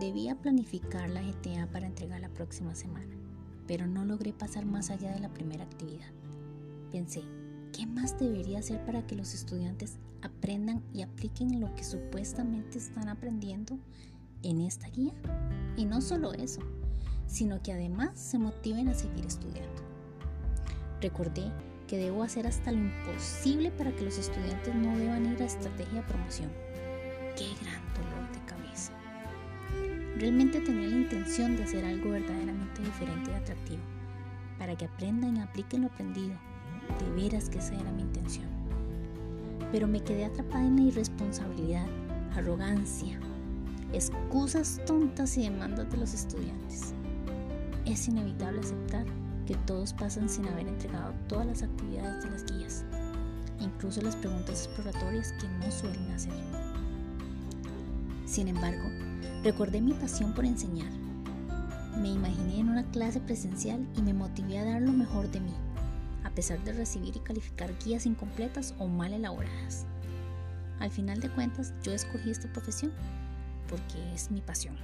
debía planificar la GTA para entregar la próxima semana, pero no logré pasar más allá de la primera actividad. Pensé, ¿qué más debería hacer para que los estudiantes aprendan y apliquen lo que supuestamente están aprendiendo en esta guía? Y no solo eso, sino que además se motiven a seguir estudiando. Recordé que debo hacer hasta lo imposible para que los estudiantes no deban ir a estrategia promoción. ¡Qué gran dolor de cabeza! Realmente tenía la intención de hacer algo verdaderamente diferente y atractivo, para que aprendan y apliquen lo aprendido. De veras que esa era mi intención. Pero me quedé atrapada en la irresponsabilidad, arrogancia, excusas tontas y demandas de los estudiantes. Es inevitable aceptar que todos pasan sin haber entregado todas las actividades de las guías, incluso las preguntas exploratorias que no suelen hacer. Sin embargo, recordé mi pasión por enseñar. Me imaginé en una clase presencial y me motivé a dar lo mejor de mí, a pesar de recibir y calificar guías incompletas o mal elaboradas. Al final de cuentas, yo escogí esta profesión porque es mi pasión.